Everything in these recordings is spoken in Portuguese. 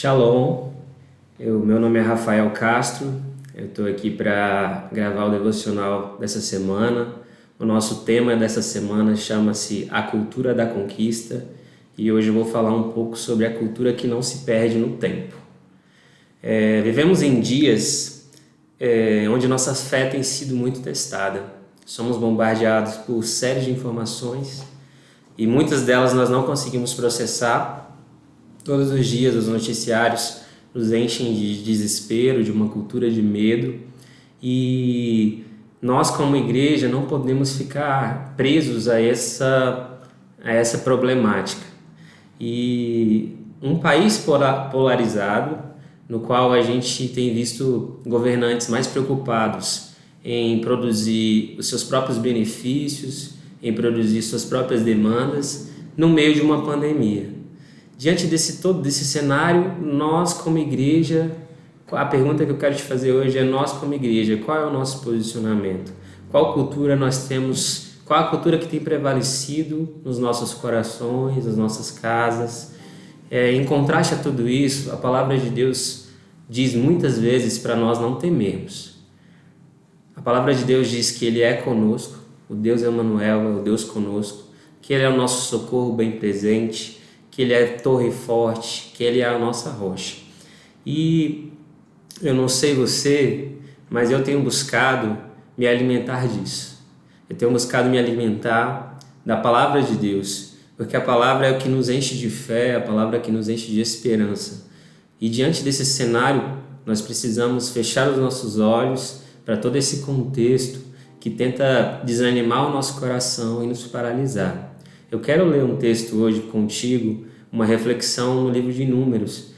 Shalom, eu, meu nome é Rafael Castro, eu estou aqui para gravar o devocional dessa semana. O nosso tema dessa semana chama-se A Cultura da Conquista e hoje eu vou falar um pouco sobre a cultura que não se perde no tempo. É, vivemos em dias é, onde nossa fé tem sido muito testada. Somos bombardeados por séries de informações e muitas delas nós não conseguimos processar Todos os dias os noticiários nos enchem de desespero, de uma cultura de medo e nós como igreja não podemos ficar presos a essa a essa problemática. E um país polarizado, no qual a gente tem visto governantes mais preocupados em produzir os seus próprios benefícios, em produzir suas próprias demandas, no meio de uma pandemia. Diante desse todo desse cenário, nós como igreja, a pergunta que eu quero te fazer hoje é nós como igreja, qual é o nosso posicionamento? Qual cultura nós temos? Qual a cultura que tem prevalecido nos nossos corações, nas nossas casas? É, em contraste a tudo isso, a palavra de Deus diz muitas vezes para nós não temermos. A palavra de Deus diz que Ele é conosco, o Deus Emmanuel é o Deus conosco, que Ele é o nosso socorro bem presente, que Ele é torre forte, que Ele é a nossa rocha. E eu não sei você, mas eu tenho buscado me alimentar disso. Eu tenho buscado me alimentar da palavra de Deus, porque a palavra é o que nos enche de fé, a palavra é que nos enche de esperança. E diante desse cenário, nós precisamos fechar os nossos olhos para todo esse contexto que tenta desanimar o nosso coração e nos paralisar. Eu quero ler um texto hoje contigo, uma reflexão no livro de Números,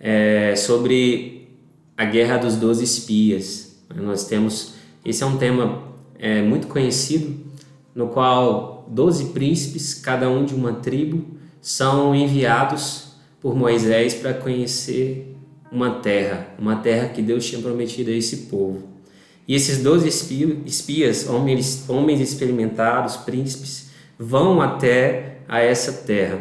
é, sobre a Guerra dos Doze Espias. Nós temos, esse é um tema é, muito conhecido, no qual doze príncipes, cada um de uma tribo, são enviados por Moisés para conhecer uma terra, uma terra que Deus tinha prometido a esse povo. E esses doze espias, homens, homens experimentados, príncipes, vão até a essa terra.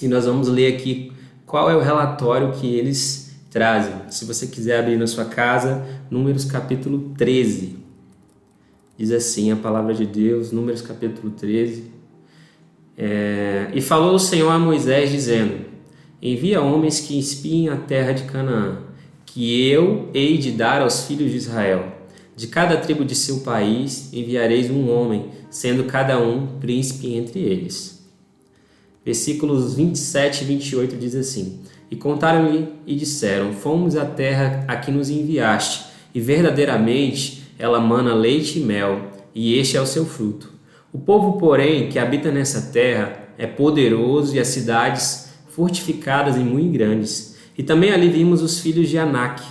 E nós vamos ler aqui qual é o relatório que eles trazem. Se você quiser abrir na sua casa, Números capítulo 13. Diz assim a palavra de Deus, Números capítulo 13. É, e falou o Senhor a Moisés, dizendo: Envia homens que espiem a terra de Canaã, que eu hei de dar aos filhos de Israel. De cada tribo de seu país enviareis um homem, sendo cada um príncipe entre eles. Versículos 27 e 28 diz assim: E contaram-lhe e disseram: Fomos à terra a que nos enviaste, e verdadeiramente ela mana leite e mel, e este é o seu fruto. O povo, porém, que habita nessa terra é poderoso e as cidades fortificadas e muito grandes. E também ali vimos os filhos de Anak,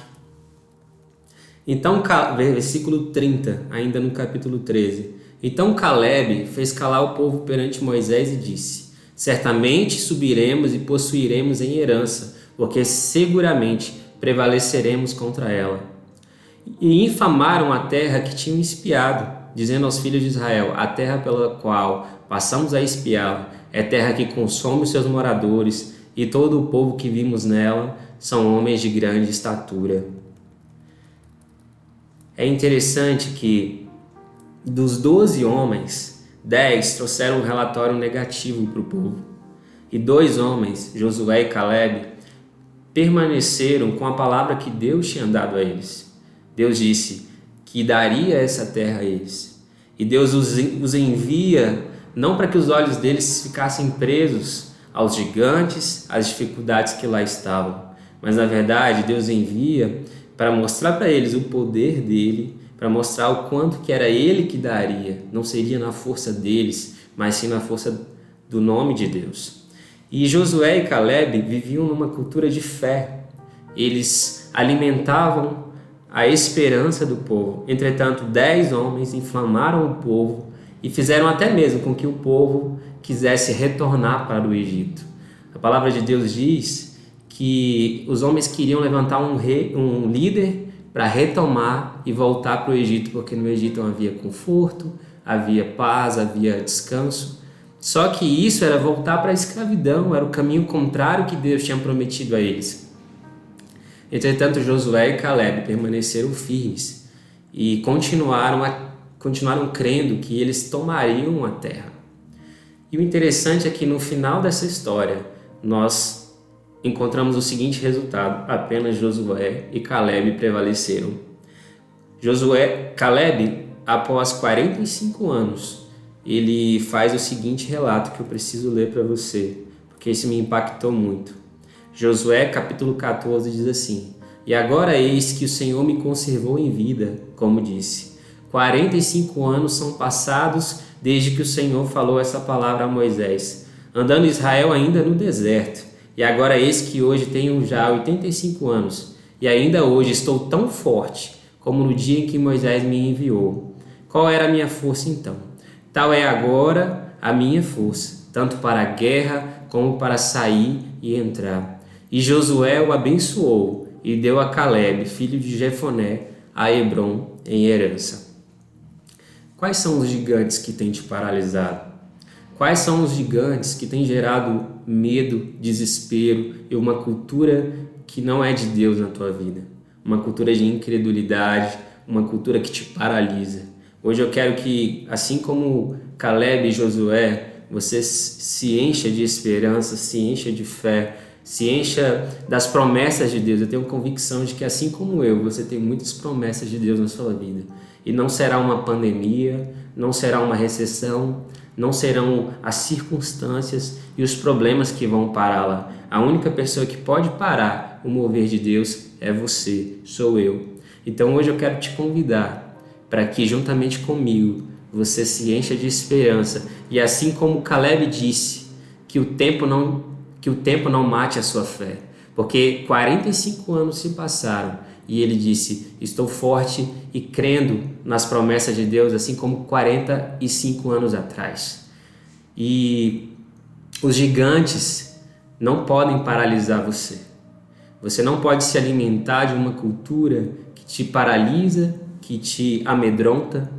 então, versículo 30, ainda no capítulo 13. Então Caleb fez calar o povo perante Moisés e disse: Certamente subiremos e possuiremos em herança, porque seguramente prevaleceremos contra ela. E infamaram a terra que tinham espiado, dizendo aos filhos de Israel: A terra pela qual passamos a espiá-la é terra que consome os seus moradores, e todo o povo que vimos nela são homens de grande estatura. É interessante que dos 12 homens, 10 trouxeram um relatório negativo para o povo. E dois homens, Josué e Caleb, permaneceram com a palavra que Deus tinha dado a eles. Deus disse que daria essa terra a eles. E Deus os envia não para que os olhos deles ficassem presos aos gigantes, às dificuldades que lá estavam, mas na verdade Deus envia para mostrar para eles o poder dele, para mostrar o quanto que era ele que daria, não seria na força deles, mas sim na força do nome de Deus. E Josué e Caleb viviam numa cultura de fé. Eles alimentavam a esperança do povo. Entretanto, dez homens inflamaram o povo e fizeram até mesmo com que o povo quisesse retornar para o Egito. A palavra de Deus diz que os homens queriam levantar um, rei, um líder para retomar e voltar para o Egito, porque no Egito havia conforto, havia paz, havia descanso. Só que isso era voltar para a escravidão, era o caminho contrário que Deus tinha prometido a eles. Entretanto, Josué e Caleb permaneceram firmes e continuaram, a, continuaram crendo que eles tomariam a terra. E o interessante é que no final dessa história, nós encontramos o seguinte resultado: apenas Josué e Caleb prevaleceram. Josué, Caleb, após 45 anos, ele faz o seguinte relato que eu preciso ler para você, porque isso me impactou muito. Josué capítulo 14 diz assim: E agora eis que o Senhor me conservou em vida, como disse. 45 anos são passados desde que o Senhor falou essa palavra a Moisés, andando Israel ainda no deserto. E agora eis que hoje tenho já 85 anos, e ainda hoje estou tão forte como no dia em que Moisés me enviou. Qual era a minha força então? Tal é agora a minha força, tanto para a guerra como para sair e entrar. E Josué o abençoou e deu a Caleb, filho de Jefoné, a Hebron em herança. Quais são os gigantes que têm te paralisado? Quais são os gigantes que têm gerado medo, desespero e uma cultura que não é de Deus na tua vida? Uma cultura de incredulidade, uma cultura que te paralisa. Hoje eu quero que, assim como Caleb e Josué, você se encha de esperança, se encha de fé, se encha das promessas de Deus. Eu tenho convicção de que, assim como eu, você tem muitas promessas de Deus na sua vida. E não será uma pandemia, não será uma recessão, não serão as circunstâncias e os problemas que vão pará-la. A única pessoa que pode parar o mover de Deus é você, sou eu. Então hoje eu quero te convidar para que, juntamente comigo, você se encha de esperança e, assim como Caleb disse, que o tempo não que o tempo não mate a sua fé, porque 45 anos se passaram e ele disse: Estou forte e crendo nas promessas de Deus, assim como 45 anos atrás. E os gigantes não podem paralisar você. Você não pode se alimentar de uma cultura que te paralisa, que te amedronta.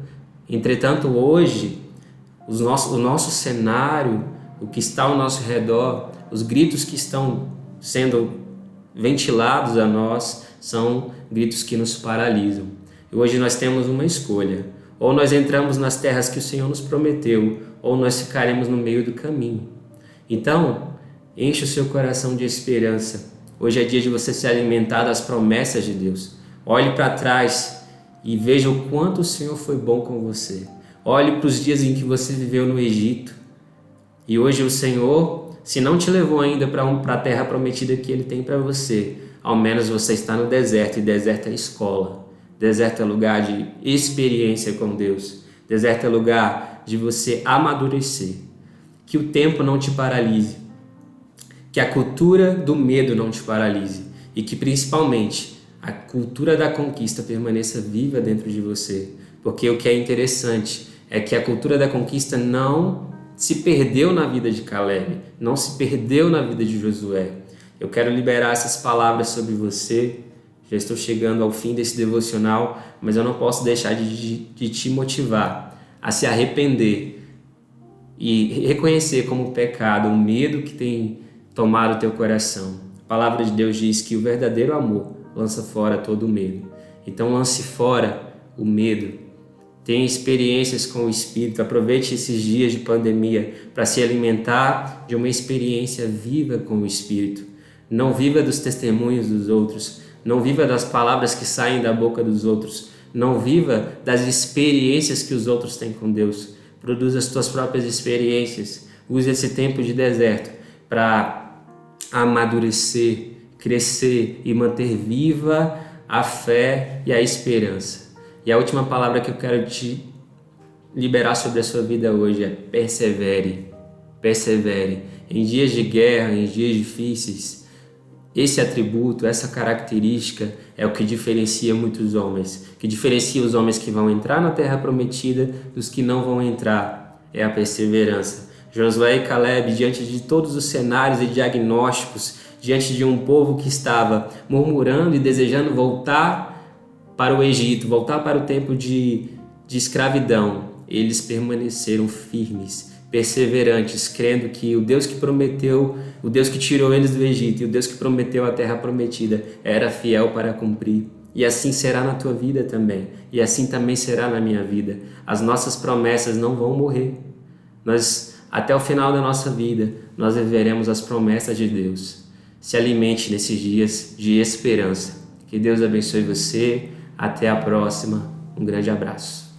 Entretanto, hoje, nosso, o nosso cenário, o que está ao nosso redor, os gritos que estão sendo ventilados a nós são gritos que nos paralisam. E hoje nós temos uma escolha: ou nós entramos nas terras que o Senhor nos prometeu, ou nós ficaremos no meio do caminho. Então, enche o seu coração de esperança. Hoje é dia de você se alimentar das promessas de Deus. Olhe para trás e veja o quanto o Senhor foi bom com você. Olhe para os dias em que você viveu no Egito. E hoje o Senhor se não te levou ainda para um, a terra prometida que Ele tem para você, ao menos você está no deserto, e deserto é escola. Deserto é lugar de experiência com Deus. Deserto é lugar de você amadurecer. Que o tempo não te paralise. Que a cultura do medo não te paralise. E que principalmente a cultura da conquista permaneça viva dentro de você. Porque o que é interessante é que a cultura da conquista não se perdeu na vida de Caleb, não se perdeu na vida de Josué. Eu quero liberar essas palavras sobre você. Já estou chegando ao fim desse devocional, mas eu não posso deixar de, de, de te motivar a se arrepender e reconhecer como pecado o medo que tem tomado o teu coração. A palavra de Deus diz que o verdadeiro amor lança fora todo o medo. Então lance fora o medo, Tenha experiências com o Espírito, aproveite esses dias de pandemia para se alimentar de uma experiência viva com o Espírito. Não viva dos testemunhos dos outros, não viva das palavras que saem da boca dos outros, não viva das experiências que os outros têm com Deus. Produza as tuas próprias experiências. Use esse tempo de deserto para amadurecer, crescer e manter viva a fé e a esperança. E a última palavra que eu quero te liberar sobre a sua vida hoje é persevere. Persevere. Em dias de guerra, em dias difíceis, esse atributo, essa característica é o que diferencia muitos homens, que diferencia os homens que vão entrar na terra prometida dos que não vão entrar. É a perseverança. Josué e Caleb, diante de todos os cenários e diagnósticos, diante de um povo que estava murmurando e desejando voltar para o Egito, voltar para o tempo de, de escravidão, eles permaneceram firmes, perseverantes, crendo que o Deus que prometeu, o Deus que tirou eles do Egito e o Deus que prometeu a terra prometida era fiel para cumprir. E assim será na tua vida também. E assim também será na minha vida. As nossas promessas não vão morrer. Nós, até o final da nossa vida, nós viveremos as promessas de Deus. Se alimente nesses dias de esperança. Que Deus abençoe você. Até a próxima. Um grande abraço.